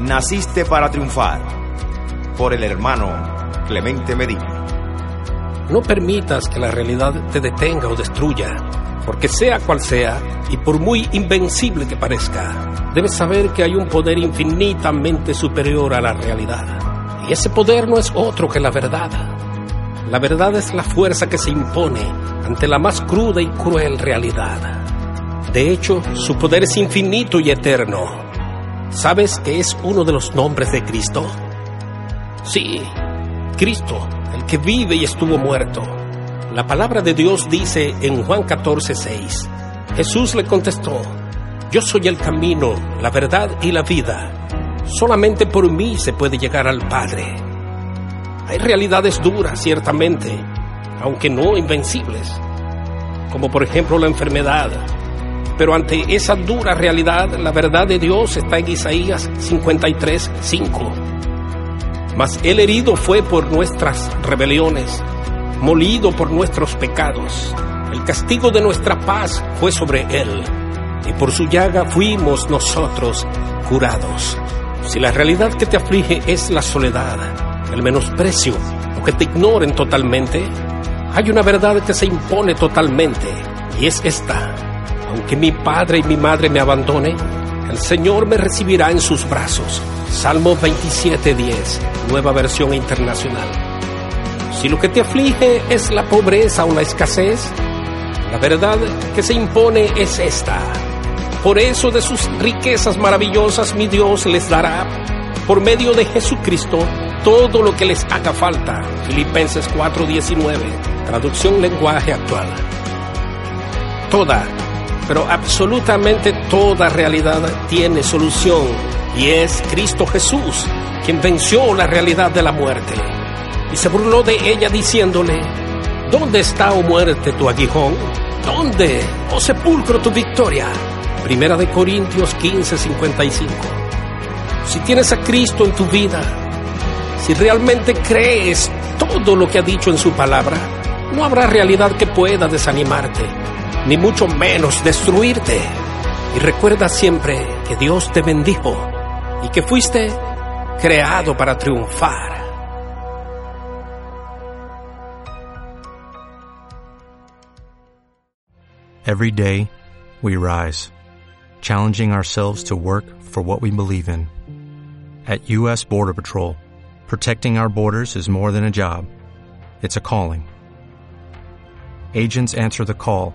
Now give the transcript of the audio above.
Naciste para triunfar. Por el hermano Clemente Medina. No permitas que la realidad te detenga o destruya, porque sea cual sea, y por muy invencible que parezca, debes saber que hay un poder infinitamente superior a la realidad. Y ese poder no es otro que la verdad. La verdad es la fuerza que se impone ante la más cruda y cruel realidad. De hecho, su poder es infinito y eterno ¿Sabes qué es uno de los nombres de Cristo? Sí, Cristo, el que vive y estuvo muerto. La palabra de Dios dice en Juan 14, 6. Jesús le contestó, yo soy el camino, la verdad y la vida. Solamente por mí se puede llegar al Padre. Hay realidades duras, ciertamente, aunque no invencibles, como por ejemplo la enfermedad, pero ante esa dura realidad, la verdad de Dios está en Isaías 53, 5. Mas el herido fue por nuestras rebeliones, molido por nuestros pecados. El castigo de nuestra paz fue sobre él, y por su llaga fuimos nosotros curados. Si la realidad que te aflige es la soledad, el menosprecio, o que te ignoren totalmente, hay una verdad que se impone totalmente, y es esta aunque mi padre y mi madre me abandonen, el Señor me recibirá en sus brazos. Salmo 27:10, nueva versión internacional. Si lo que te aflige es la pobreza o la escasez, la verdad que se impone es esta. Por eso de sus riquezas maravillosas mi Dios les dará, por medio de Jesucristo, todo lo que les haga falta. Filipenses 4:19, traducción lenguaje actual. Toda pero absolutamente toda realidad tiene solución y es Cristo Jesús quien venció la realidad de la muerte y se burló de ella diciéndole, ¿dónde está, oh muerte, tu aguijón? ¿Dónde, oh sepulcro, tu victoria? Primera de Corintios 15, 55. Si tienes a Cristo en tu vida, si realmente crees todo lo que ha dicho en su palabra, no habrá realidad que pueda desanimarte ni mucho menos destruirte. Y recuerda siempre que Dios te bendijo y que fuiste creado para triunfar. Every day, we rise, challenging ourselves to work for what we believe in. At U.S. Border Patrol, protecting our borders is more than a job, it's a calling. Agents answer the call